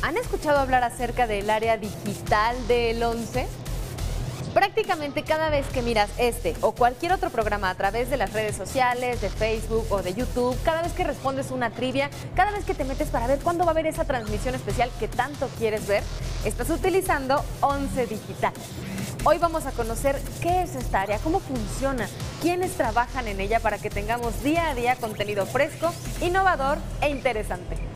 ¿Han escuchado hablar acerca del área digital del 11? Prácticamente cada vez que miras este o cualquier otro programa a través de las redes sociales, de Facebook o de YouTube, cada vez que respondes una trivia, cada vez que te metes para ver cuándo va a haber esa transmisión especial que tanto quieres ver, estás utilizando 11 Digital. Hoy vamos a conocer qué es esta área, cómo funciona, quiénes trabajan en ella para que tengamos día a día contenido fresco, innovador e interesante.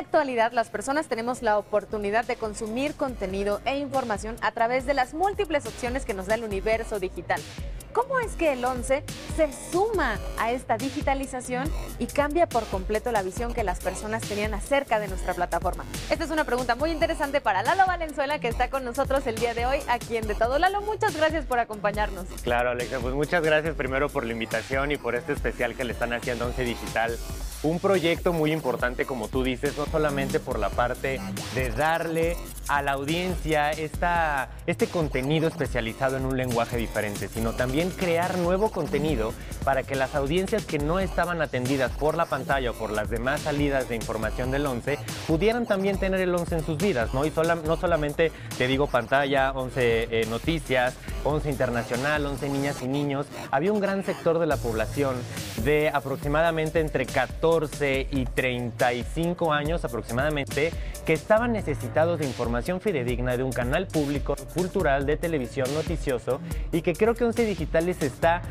Actualidad, las personas tenemos la oportunidad de consumir contenido e información a través de las múltiples opciones que nos da el universo digital. ¿Cómo es que el 11 se suma a esta digitalización y cambia por completo la visión que las personas tenían acerca de nuestra plataforma? Esta es una pregunta muy interesante para Lalo Valenzuela, que está con nosotros el día de hoy, aquí en De Todo. Lalo, muchas gracias por acompañarnos. Claro, Alexa, pues muchas gracias primero por la invitación y por este especial que le están haciendo a 11 Digital. Un proyecto muy importante, como tú dices, no solamente por la parte de darle a la audiencia esta, este contenido especializado en un lenguaje diferente, sino también crear nuevo contenido para que las audiencias que no estaban atendidas por la pantalla o por las demás salidas de información del 11 pudieran también tener el 11 en sus vidas, ¿no? Y sola- no solamente te digo pantalla, 11 eh, noticias, 11 internacional, 11 niñas y niños, había un gran sector de la población de aproximadamente entre 14 y 35 años aproximadamente que estaban necesitados de información fidedigna de un canal público, cultural, de televisión, noticioso y que creo que 11 Digitales está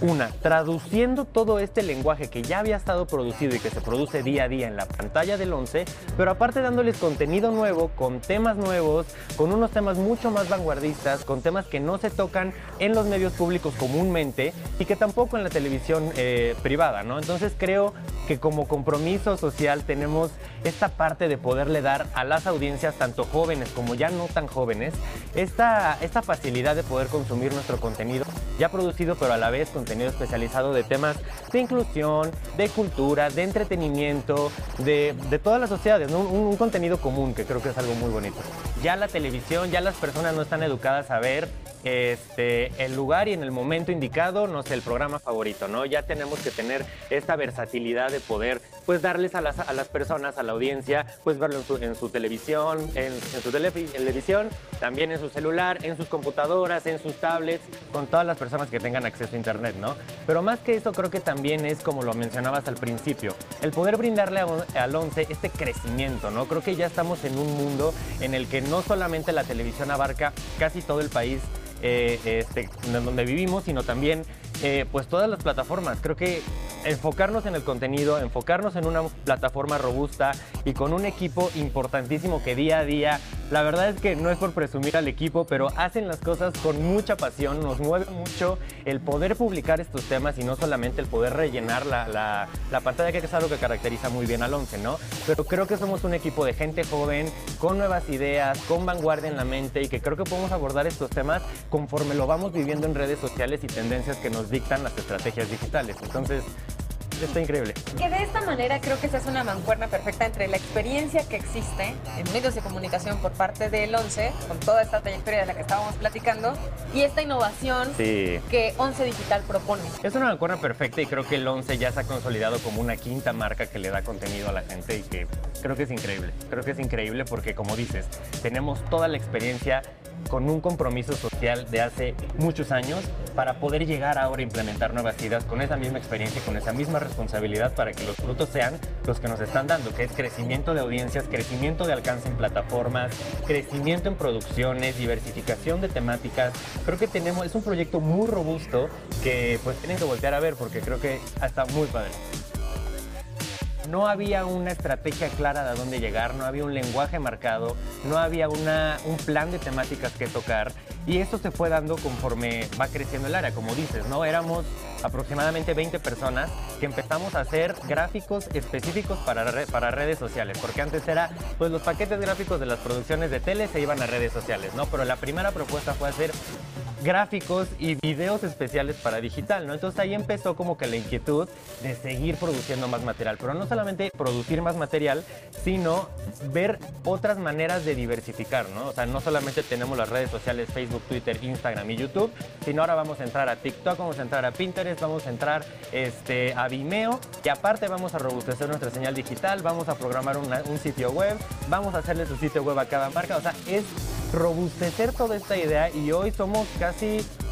una, traduciendo todo este lenguaje que ya había estado producido y que se produce día a día en la pantalla del 11, pero aparte dándoles contenido nuevo, con temas nuevos, con unos temas mucho más vanguardistas, con temas que no se tocan en los medios públicos comúnmente y que tampoco en la televisión eh, privada, ¿no? Entonces creo que como compromiso social tenemos esta parte de poderle dar a las audiencias, tanto jóvenes como ya no tan jóvenes, esta, esta facilidad de poder consumir nuestro contenido ya producido, pero a la vez contenido especializado de temas de inclusión, de cultura, de entretenimiento, de, de todas las sociedades, un, un contenido común que creo que es algo muy bonito. Ya la televisión, ya las personas no están educadas a ver este, el lugar y en el momento indicado, no sé, el programa favorito, ¿no? Ya tenemos que tener esta versatilidad de poder, pues, darles a las, a las personas, a la audiencia, pues, verlo en su, en su televisión, en, en su tele- televisión, también en su celular, en sus computadoras, en sus tablets, con todas las personas que tengan acceso a Internet, ¿no? Pero más que eso, creo que también es, como lo mencionabas al principio, el poder brindarle a al 11 este crecimiento, ¿no? Creo que ya estamos en un mundo en el que no solamente la televisión abarca casi todo el país, eh, este, donde vivimos, sino también eh, pues todas las plataformas. Creo que enfocarnos en el contenido, enfocarnos en una plataforma robusta y con un equipo importantísimo que día a día, la verdad es que no es por presumir al equipo, pero hacen las cosas con mucha pasión, nos mueve mucho el poder publicar estos temas y no solamente el poder rellenar la, la- la pantalla, que es algo que caracteriza muy bien al 11, ¿no? Pero creo que somos un equipo de gente joven, con nuevas ideas, con vanguardia en la mente y que creo que podemos abordar estos temas conforme lo vamos viviendo en redes sociales y tendencias que nos dictan las estrategias digitales. Entonces, está increíble. Que de esta manera creo que se hace una mancuerna perfecta entre la experiencia que existe en medios de comunicación por parte del 11, con toda esta trayectoria de la que estábamos platicando, y esta innovación Sí. que 11 Digital propone. Es una mancuerna perfecta y creo que el 11 ya se ha consolidado como una quinta marca que le da contenido a la gente y que creo que es increíble. Creo que es increíble porque, como dices, tenemos toda la experiencia con un compromiso social de hace muchos años para poder llegar ahora a implementar nuevas ideas con esa misma experiencia con esa misma responsabilidad para que los frutos sean los que nos están dando, que es crecimiento de audiencias, crecimiento de alcance en plataformas, crecimiento en producciones, diversificación de temáticas. Creo que tenemos, es un proyecto muy robusto que pues tienen que voltear a ver porque creo que está muy padre. No había una estrategia clara de a dónde llegar, no había un lenguaje marcado, no había una, un plan de temáticas que tocar y esto se fue dando conforme va creciendo el área, como dices, ¿no? Éramos aproximadamente 20 personas que empezamos a hacer gráficos específicos para, para redes sociales, porque antes era, pues los paquetes gráficos de las producciones de tele se iban a redes sociales, ¿no? Pero la primera propuesta fue hacer gráficos y videos especiales para digital, ¿no? Entonces ahí empezó como que la inquietud de seguir produciendo más material, pero no solamente producir más material, sino ver otras maneras de diversificar, ¿no? O sea, no solamente tenemos las redes sociales Facebook, Twitter, Instagram y YouTube, sino ahora vamos a entrar a TikTok, vamos a entrar a Pinterest, vamos a entrar este, a Vimeo y aparte vamos a robustecer nuestra señal digital, vamos a programar un sitio web, vamos a hacerle su sitio web a cada marca, o sea, es robustecer toda esta idea y hoy somos casi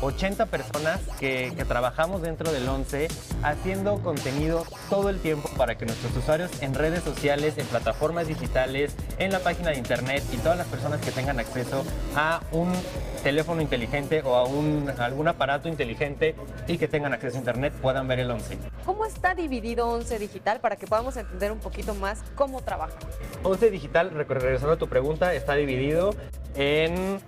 80 personas que, trabajamos dentro del 11 haciendo contenido todo el tiempo para que nuestros usuarios en redes sociales, en plataformas digitales, en la página de internet y todas las personas que tengan acceso a un teléfono inteligente o a, un, algún aparato inteligente y que tengan acceso a internet puedan ver el 11. ¿Cómo está dividido 11 Digital para que podamos entender un poquito más cómo trabaja? 11 Digital, regresando a tu pregunta, está dividido en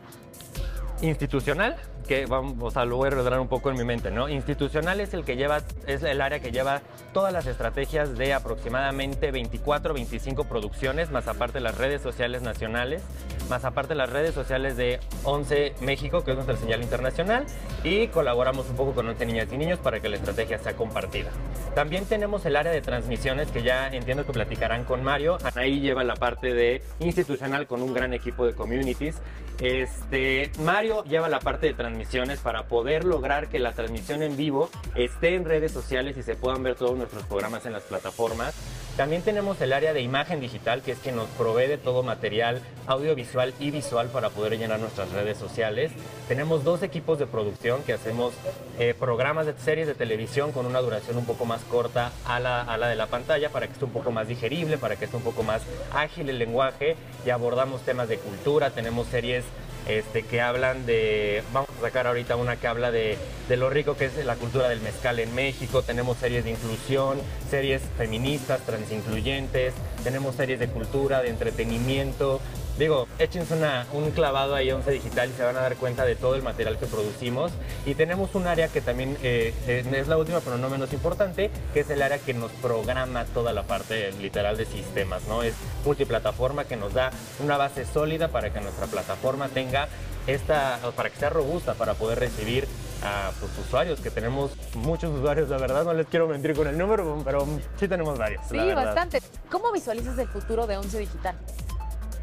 institucional, que vamos a lo voy a redar un poco en mi mente, ¿no? Institucional es el que lleva, es el área que lleva todas las estrategias de aproximadamente 24, 25 producciones, más aparte las redes sociales nacionales, más aparte las redes sociales de 11 México, que es nuestra señal internacional, y colaboramos un poco con 11 niñas y niños para que la estrategia sea compartida. También tenemos el área de transmisiones, que ya entiendo que platicarán con Mario. Ahí lleva la parte de institucional con un gran equipo de communities. Este, Mario lleva la parte de transmisiones para poder lograr que la transmisión en vivo esté en redes sociales y se puedan ver todos nuestros programas en las plataformas. También tenemos el área de imagen digital, que es que nos provee de todo material audiovisual y visual para poder llenar nuestras redes sociales. Tenemos dos equipos de producción que hacemos eh, programas de series de televisión con una duración un poco más corta a la, a la de la pantalla para que esté un poco más digerible, para que esté un poco más ágil el lenguaje y abordamos temas de cultura, tenemos series este, que hablan de, vamos a sacar ahorita una que habla de, de, lo rico que es la cultura del mezcal en México, tenemos series de inclusión, series feministas, transincluyentes, tenemos series de cultura, de entretenimiento, Digo, échense un clavado ahí a Once Digital y se van a dar cuenta de todo el material que producimos. Y tenemos un área que también eh, es la última, pero no menos importante, que es el área que nos programa toda la parte literal de sistemas, ¿no? Es multiplataforma que nos da una base sólida para que nuestra plataforma tenga esta, para que sea robusta para poder recibir a pues, usuarios, que tenemos muchos usuarios, la verdad, no les quiero mentir con el número, pero sí tenemos varios. Sí, bastante. ¿Cómo visualizas el futuro de Once Digital?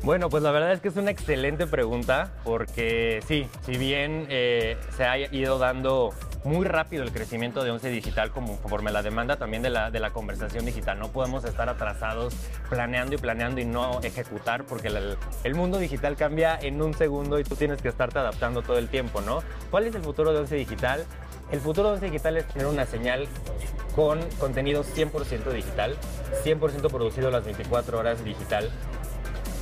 Bueno, pues la verdad es que es una excelente pregunta porque sí, si bien eh, se ha ido dando muy rápido el crecimiento de Once Digital conforme la demanda también de la, de la conversación digital. No podemos estar atrasados planeando y planeando y no ejecutar porque el, el, mundo digital cambia en un segundo y tú tienes que estarte adaptando todo el tiempo, ¿no? ¿Cuál es el futuro de Once Digital? El futuro de Once Digital es tener una señal con contenido 100% digital, 100% producido las 24 horas digital,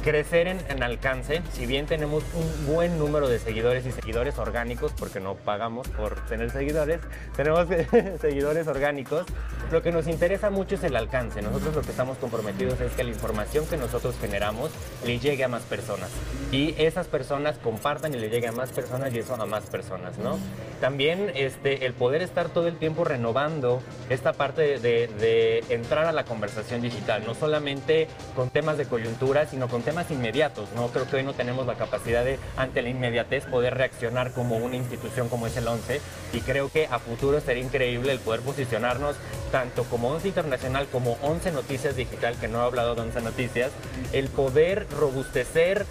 crecer en, alcance, si bien tenemos un buen número de seguidores y seguidores orgánicos, porque no pagamos por tener seguidores, tenemos seguidores orgánicos, lo que nos interesa mucho es el alcance. Nosotros lo que estamos comprometidos es que la información que nosotros generamos le llegue a más personas y esas personas compartan y le llegue a más personas y eso a más personas, ¿no? También este, el poder estar todo el tiempo renovando esta parte de, de entrar a la conversación digital, no solamente con temas de coyuntura, sino con temas inmediatos, ¿no? Creo que hoy no tenemos la capacidad de, ante la inmediatez, poder reaccionar como una institución como es el 11 y creo que a futuro sería increíble el poder posicionarnos tanto como 11 Internacional como 11 Noticias Digital, que no he hablado de 11 Noticias, el poder robustecer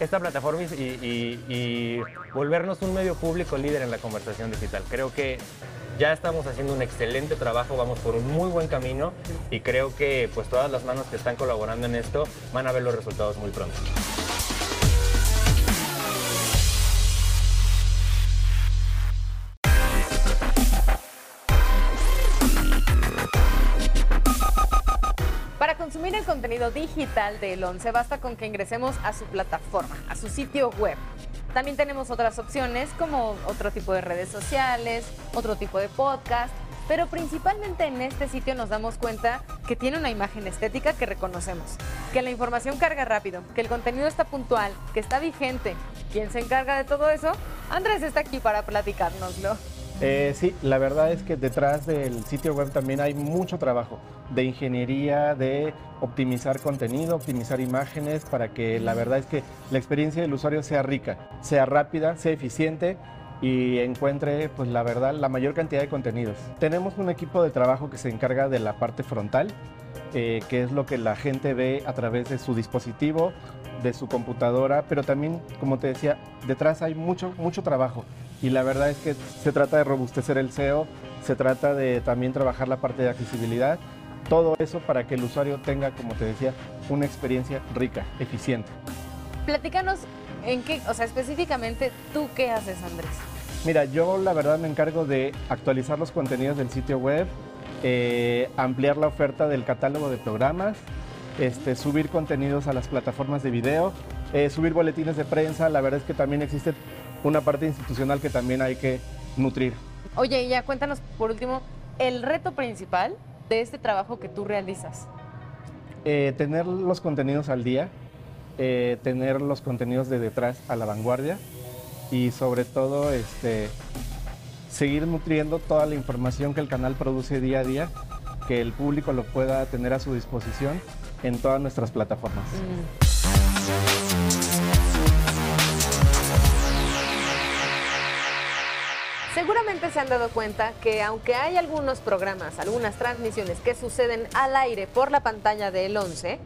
esta plataforma y, y, volvernos un medio público líder en la conversación digital. Creo que ya estamos haciendo un excelente trabajo, vamos por un muy buen camino y creo que pues todas las manos que están colaborando en esto van a ver los resultados muy pronto. Para consumir el contenido digital del 11 basta con que ingresemos a su plataforma, a su sitio web también tenemos otras opciones como otro tipo de redes sociales, otro tipo de podcast, pero principalmente en este sitio nos damos cuenta que tiene una imagen estética que reconocemos, que la información carga rápido, que el contenido está puntual, que está vigente. ¿Quién se encarga de todo eso? Andrés está aquí para platicárnoslo. Eh, sí, la verdad es que detrás del sitio web también hay mucho trabajo de ingeniería, de optimizar contenido, optimizar imágenes, para que la verdad es que la experiencia del usuario sea rica, sea rápida, sea eficiente y encuentre, pues la verdad, la mayor cantidad de contenidos. Tenemos un equipo de trabajo que se encarga de la parte frontal, eh, que es lo que la gente ve a través de su dispositivo, de su computadora, pero también, como te decía, detrás hay mucho, mucho trabajo. Y la verdad es que se trata de robustecer el SEO, se trata de también trabajar la parte de accesibilidad, todo eso para que el usuario tenga, como te decía, una experiencia rica, eficiente. Platícanos en qué, o sea, específicamente, ¿tú qué haces, Andrés? Mira, yo la verdad me encargo de actualizar los contenidos del sitio web, eh, ampliar la oferta del catálogo de programas, este, subir contenidos a las plataformas de video, eh, subir boletines de prensa. La verdad es que también existe una parte institucional que también hay que nutrir. Oye, y ya cuéntanos por último, el reto principal de este trabajo que tú realizas. Eh, tener los contenidos al día, eh, tener los contenidos de detrás a la vanguardia y sobre todo este, seguir nutriendo toda la información que el canal produce día a día, que el público lo pueda tener a su disposición en todas nuestras plataformas. Seguramente se han dado cuenta que aunque hay algunos programas, algunas transmisiones que suceden al aire por la pantalla del 11,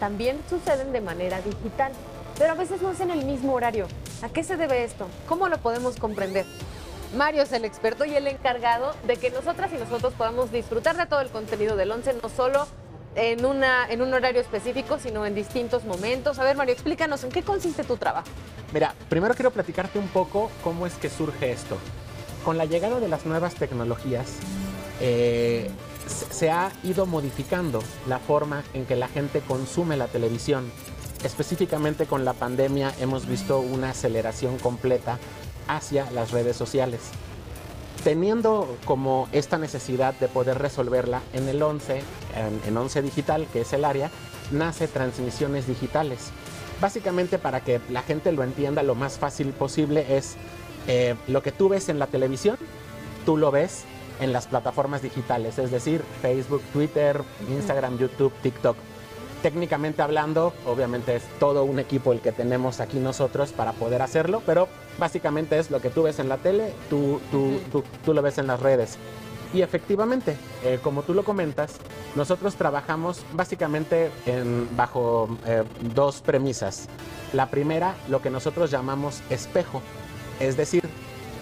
también suceden de manera digital, pero a veces no es en el mismo horario. ¿A qué se debe esto? ¿Cómo lo podemos comprender? Mario es el experto y el encargado de que nosotras y nosotros podamos disfrutar de todo el contenido del 11, no solo en, una, en un horario específico, sino en distintos momentos. A ver, Mario, explícanos en qué consiste tu trabajo. Mira, primero quiero platicarte un poco cómo es que surge esto. Con la llegada de las nuevas tecnologías, eh, se ha ido modificando la forma en que la gente consume la televisión. Específicamente con la pandemia hemos visto una aceleración completa hacia las redes sociales teniendo como esta necesidad de poder resolverla en el 11, en, 11 Digital, que es el área, nace transmisiones digitales. Básicamente para que la gente lo entienda lo más fácil posible es eh, lo que tú ves en la televisión, tú lo ves en las plataformas digitales, es decir, Facebook, Twitter, Instagram, YouTube, TikTok técnicamente hablando, obviamente es todo un equipo el que tenemos aquí nosotros para poder hacerlo, pero básicamente es lo que tú ves en la tele, tú, tú, tú, lo ves en las redes. Y efectivamente, eh, como tú lo comentas, nosotros trabajamos básicamente en, bajo eh, dos premisas. La primera, lo que nosotros llamamos espejo, es decir,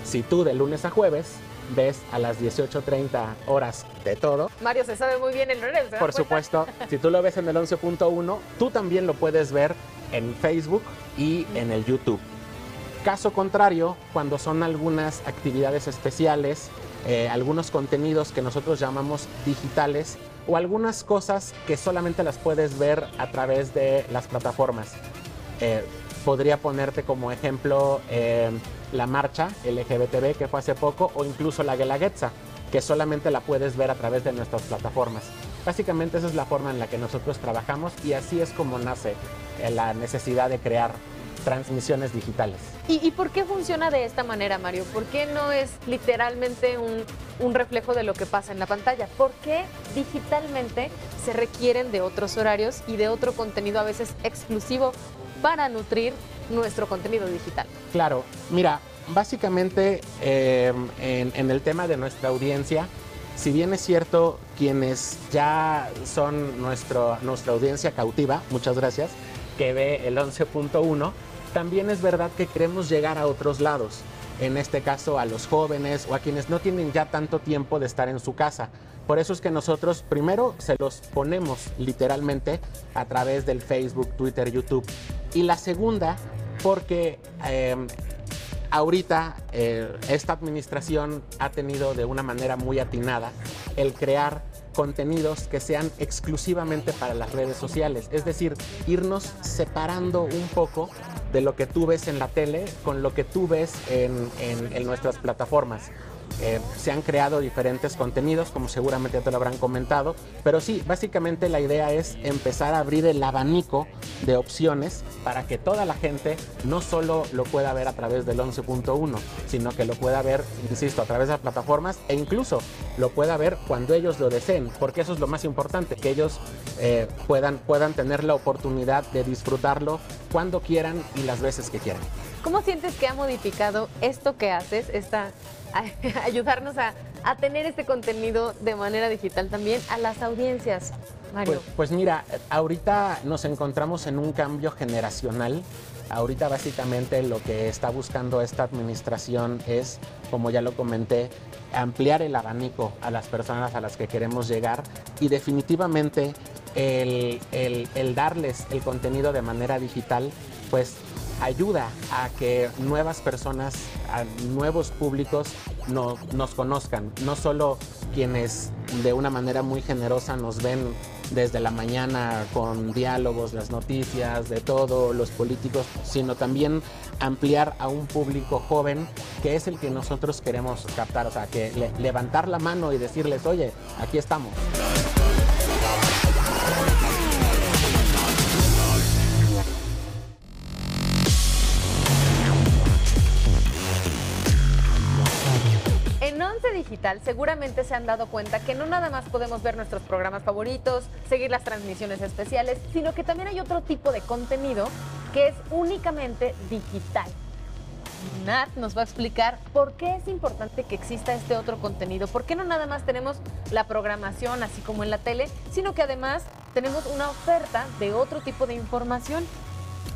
si tú de lunes a jueves ves a las 18.30 horas de todo. Mario se sabe muy bien el horario. Por supuesto, si tú lo ves en el 11.1, tú también lo puedes ver en Facebook y en el YouTube. Caso contrario, cuando son algunas actividades especiales, eh, algunos contenidos que nosotros llamamos digitales o algunas cosas que solamente las puedes ver a través de las plataformas. Eh, podría ponerte como ejemplo eh, la marcha LGBTB que fue hace poco o incluso la Guelaguetza, que solamente la puedes ver a través de nuestras plataformas. Básicamente esa es la forma en la que nosotros trabajamos y así es como nace eh, la necesidad de crear transmisiones digitales. ¿Y, por qué funciona de esta manera, Mario? ¿Por qué no es literalmente un, un, reflejo de lo que pasa en la pantalla? ¿Por qué digitalmente se requieren de otros horarios y de otro contenido a veces exclusivo para nutrir nuestro contenido digital. Claro, mira, básicamente eh, en, el tema de nuestra audiencia, si bien es cierto quienes ya son nuestro, nuestra audiencia cautiva, muchas gracias, que ve el 11.1, también es verdad que queremos llegar a otros lados, en este caso a los jóvenes o a quienes no tienen ya tanto tiempo de estar en su casa. Por eso es que nosotros primero se los ponemos literalmente a través del Facebook, Twitter, YouTube. Y la segunda, porque em, ahorita eh, esta administración ha tenido de una manera muy atinada el crear contenidos que sean exclusivamente para las redes sociales. Es decir, irnos separando un poco de lo que tú ves en la tele con lo que tú ves en nuestras plataformas. Eh, se han creado diferentes contenidos, como seguramente te lo habrán comentado, pero sí, básicamente la idea es empezar a abrir el abanico de opciones para que toda la gente no solo lo pueda ver a través del 11.1, sino que lo pueda ver, insisto, a través de las plataformas e incluso lo pueda ver cuando ellos lo deseen, porque eso es lo más importante, que ellos eh, puedan, puedan tener la oportunidad de disfrutarlo cuando quieran y las veces que quieran. ¿Cómo sientes que ha modificado esto que haces, esta, ayudarnos a, tener este contenido de manera digital también a las audiencias? Mario. Pues, pues mira, ahorita nos encontramos en un cambio generacional. Ahorita básicamente lo que está buscando esta administración es, como ya lo comenté, ampliar el abanico a las personas a las que queremos llegar y definitivamente el darles el contenido de manera digital, pues ayuda a que nuevas personas, a nuevos públicos no- nos conozcan, no solo quienes de una manera muy generosa nos ven desde la mañana con diálogos, las noticias, de todo, los políticos, sino también ampliar a un público joven que es el que nosotros queremos captar, o sea, que le- levantar la mano y decirles, oye, aquí estamos. Seguramente se han dado cuenta que no nada más podemos ver nuestros programas favoritos, seguir las transmisiones especiales, sino que también hay otro tipo de contenido que es únicamente digital. Nat nos va a explicar por qué es importante que exista este otro contenido, por qué no nada más tenemos la programación así como en la tele, sino que además tenemos una oferta de otro tipo de información.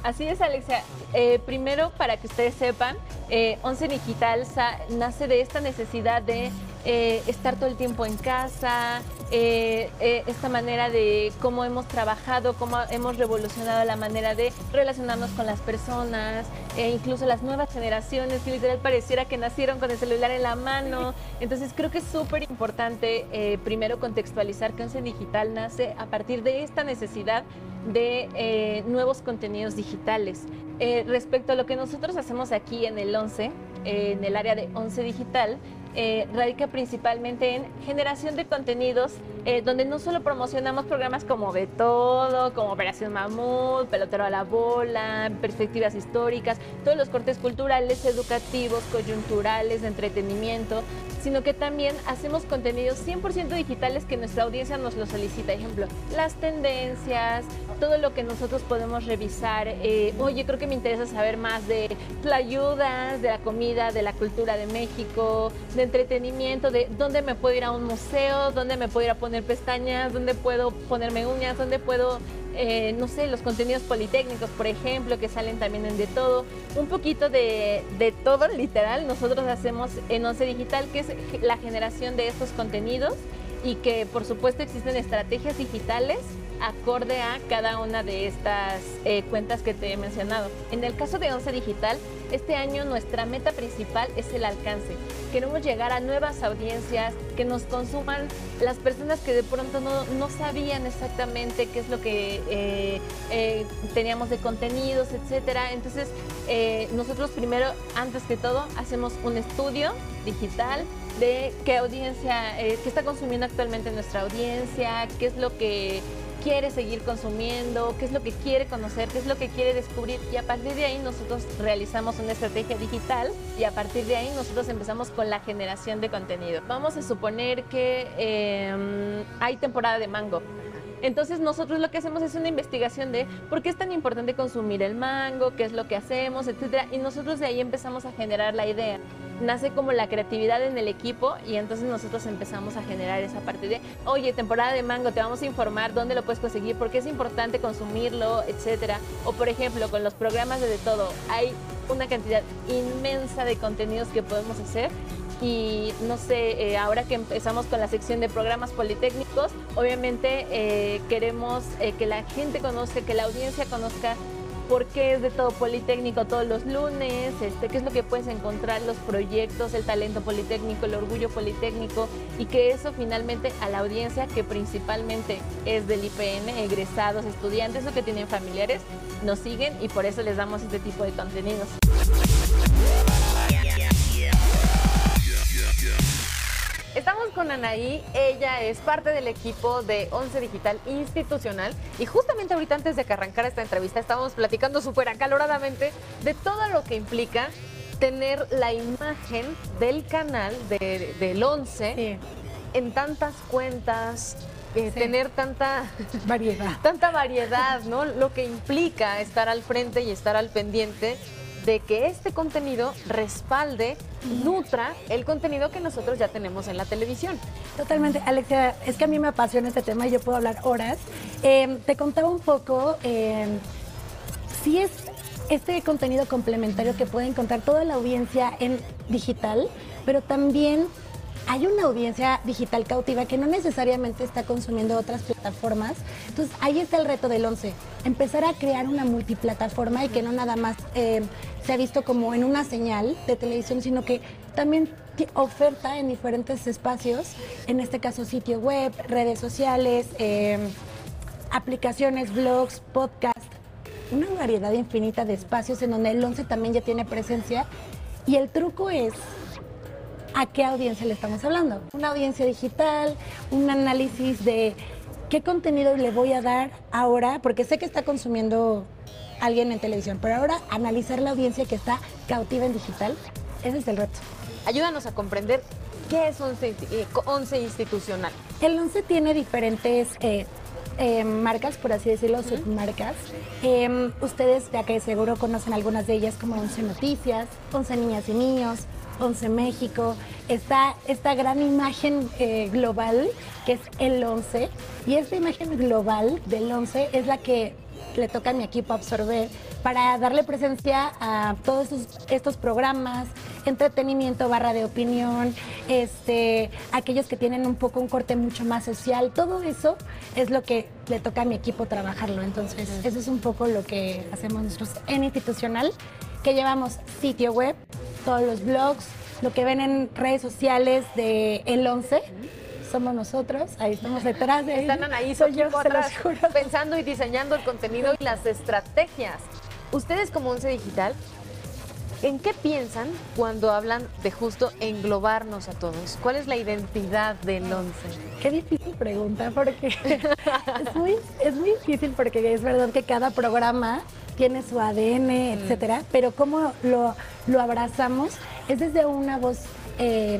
Así es, Alexia. Eh, primero, para que ustedes sepan, eh, Once Digital nace de esta necesidad de eh, estar todo el tiempo en casa, eh, eh, esta manera de cómo hemos trabajado, cómo hemos revolucionado la manera de relacionarnos con las personas, e incluso las nuevas generaciones que literal pareciera que nacieron con el celular en la mano. Entonces creo que es súper importante primero contextualizar que Once Digital nace a partir de esta necesidad de nuevos contenidos digitales. Respecto a lo que nosotros hacemos aquí en el 11, eh, en el área de 11 digital, eh, radica principalmente en generación de contenidos, eh, donde no solo promocionamos programas como De Todo, como Operación Mamut, Pelotero a la Bola, Perspectivas Históricas, todos los cortes culturales, educativos, coyunturales, entretenimiento, sino que también hacemos contenidos 100% digitales que nuestra audiencia nos lo solicita. Ejemplo, las tendencias, todo lo que nosotros podemos revisar. Eh, Oye, creo que me interesa saber más de ayudas, de la comida, de la cultura de México, de entretenimiento, de dónde me puedo ir a un museo, dónde me puedo ir a poner pestañas, dónde puedo ponerme uñas, dónde puedo eh, no sé, los contenidos politécnicos, por ejemplo, que salen también en De Todo. Un poquito de, de todo, literal, nosotros hacemos en Once Digital, que es la generación de estos contenidos y que por supuesto existen estrategias digitales acorde a cada una de estas eh, cuentas que te he mencionado. En el caso de Once Digital, este año nuestra meta principal es el alcance. Queremos llegar a nuevas audiencias que nos consuman las personas que de pronto no, no sabían exactamente qué es lo que eh, eh, teníamos de contenidos, etcétera. Entonces, eh, nosotros primero, antes que todo, hacemos un estudio digital de qué audiencia, qué está consumiendo actualmente nuestra audiencia, qué es lo que quiere seguir consumiendo, qué es lo que quiere conocer, qué es lo que quiere descubrir y a partir de ahí nosotros realizamos una estrategia digital y a partir de ahí nosotros empezamos con la generación de contenido. Vamos a suponer que eh, hay temporada de mango. Entonces nosotros lo que hacemos es una investigación de por qué es tan importante consumir el mango, qué es lo que hacemos, etcétera, y nosotros de ahí empezamos a generar la idea. Nace como la creatividad en el equipo y entonces nosotros empezamos a generar esa parte de, oye, temporada de mango, te vamos a informar dónde lo puedes conseguir, por qué es importante consumirlo, etcétera. O por ejemplo, con los programas de De Todo, hay una cantidad inmensa de contenidos que podemos hacer y no sé, eh, ahora que empezamos con la sección de programas politécnicos, obviamente eh, queremos eh, que la gente conozca, que la audiencia conozca por qué es de todo politécnico todos los lunes, este, qué es lo que puedes encontrar, los proyectos, el talento politécnico, el orgullo politécnico y que eso finalmente a la audiencia que principalmente es del IPN, egresados, estudiantes o que tienen familiares, nos siguen y por eso les damos este tipo de contenidos. Estamos con Anaí, ella es parte del equipo de Once Digital Institucional y justamente ahorita antes de que arrancara esta entrevista estábamos platicando súper acaloradamente de todo lo que implica tener la imagen del canal de- del Once Sí, en tantas cuentas, eh, Sí. tener tanta, variedad. tanta variedad, ¿no? Lo que implica estar al frente y estar al pendiente de que este contenido respalde, nutra el contenido que nosotros ya tenemos en la televisión. Totalmente, Alexia, es que a mí me apasiona este tema y yo puedo hablar horas. Eh, te contaba un poco, eh, si es este contenido complementario que puede encontrar toda la audiencia en digital, pero también hay una audiencia digital cautiva que no necesariamente está consumiendo otras plataformas. Entonces ahí está el reto del 11, empezar a crear una multiplataforma y que no nada más eh, se ha visto como en una señal de televisión, sino que también oferta en diferentes espacios, en este caso sitio web, redes sociales, eh, aplicaciones, blogs, podcast, una variedad infinita de espacios en donde el 11 también ya tiene presencia. Y el truco es a qué audiencia le estamos hablando. Una audiencia digital, un análisis de qué contenido le voy a dar ahora, porque sé que está consumiendo alguien en televisión, pero ahora analizar la audiencia que está cautiva en digital, ese es el reto. Ayúdanos a comprender qué es 11, eh, institucional. El 11 tiene diferentes eh, eh, marcas, por así decirlo, submarcas. Em, ustedes ya que seguro conocen algunas de ellas como 11 Noticias, 11 Niñas y Niños, 11 México, está esta gran imagen eh, global que es el 11 y esta imagen global del 11 es la que le toca a mi equipo absorber para darle presencia a todos estos, programas, entretenimiento barra de opinión, este, aquellos que tienen un poco un corte mucho más social, todo eso es lo que le toca a mi equipo trabajarlo. Entonces, eso es un poco lo que hacemos nosotros en institucional, que llevamos sitio web, todos los blogs, lo que ven en redes sociales de El 11 somos nosotros, ahí estamos detrás de Están ahí, soy yo, pensando y diseñando el contenido y las estrategias. Ustedes como Once Digital, ¿en qué piensan cuando hablan de justo englobarnos a todos? ¿Cuál es la identidad del Once? Qué difícil pregunta, porque es muy, es muy difícil porque es verdad que cada programa tiene su ADN, mm. etcétera, pero cómo lo, lo abrazamos es desde una voz eh,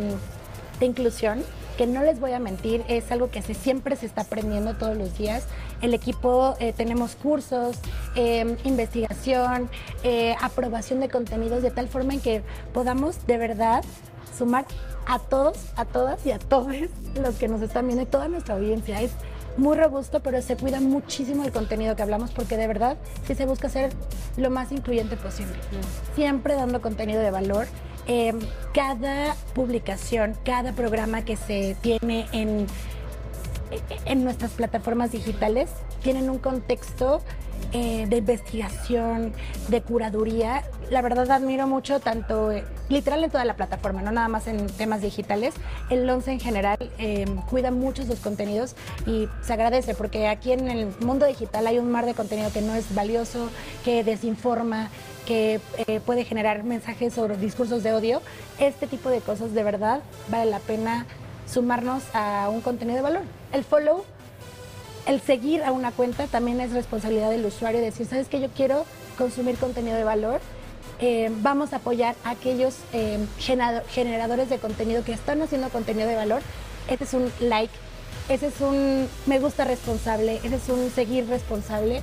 de inclusión, que no les voy a mentir, es algo que se, siempre se está aprendiendo todos los días. El equipo eh, tenemos cursos, em, investigación, eh, aprobación de contenidos de tal forma en que podamos de verdad sumar a todos, a todas y a todos los que nos están viendo y toda nuestra audiencia. Es muy robusto, pero se cuida muchísimo el contenido que hablamos porque de verdad sí se busca ser lo más incluyente posible. Siempre dando contenido de valor Em, cada publicación, cada programa que se tiene en, en nuestras plataformas digitales tienen un contexto eh, de investigación, de curaduría. La verdad admiro mucho tanto, eh, literal en toda la plataforma, no nada más en temas digitales. El ONCE en general em, cuida mucho sus contenidos y se agradece porque aquí en el mundo digital hay un mar de contenido que no es valioso, que desinforma, que eh, puede generar mensajes o discursos de odio, este tipo de cosas de verdad vale la pena sumarnos a un contenido de valor. El follow, el seguir a una cuenta también es responsabilidad del usuario decir, ¿sabes que yo quiero consumir contenido de valor? Eh, vamos a apoyar a aquellos eh, generadores de contenido que están haciendo contenido de valor. Este es un like, ese es un me gusta responsable, ese es un seguir responsable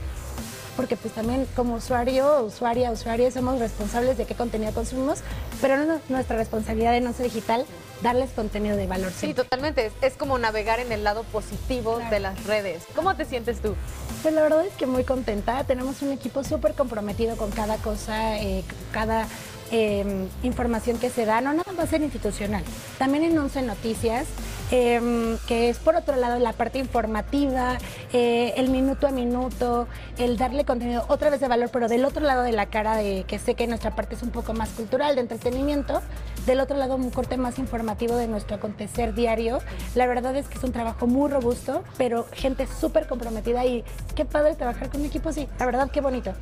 porque pues también como usuario, usuaria, usuaria, somos responsables de qué contenido consumimos, pero no es nuestra responsabilidad en Once Digital darles contenido de valor. Sí, totalmente. Es, como navegar en el lado positivo de las redes. ¿Cómo te sientes tú? Pues la verdad es que muy contenta. Tenemos un equipo súper comprometido con cada cosa, eh, cada em, información que se da, no nada más en institucional, también en Once Noticias. Em, que es por otro lado la parte informativa, eh, el minuto a minuto, el darle contenido otra vez de valor, pero del otro lado de la cara de que sé que nuestra parte es un poco más cultural, de entretenimiento, del otro lado un corte más informativo de nuestro acontecer diario. La verdad es que es un trabajo muy robusto, pero gente súper comprometida y qué padre trabajar con un equipo así. La verdad, qué bonito.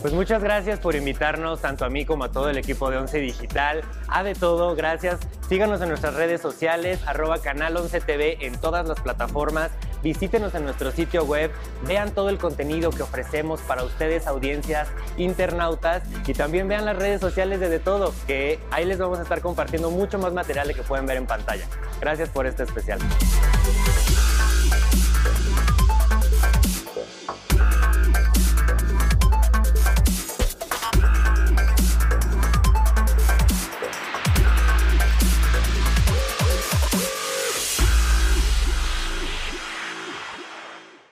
Pues muchas gracias por invitarnos, tanto a mí como a todo el equipo de Once Digital. A de todo, gracias. Síganos en nuestras redes sociales, arroba canal 11 TV en todas las plataformas. Visítenos en nuestro sitio web, vean todo el contenido que ofrecemos para ustedes, audiencias, internautas, y también vean las redes sociales de De Todo, que ahí les vamos a estar compartiendo mucho más material que pueden ver en pantalla. Gracias por este especial.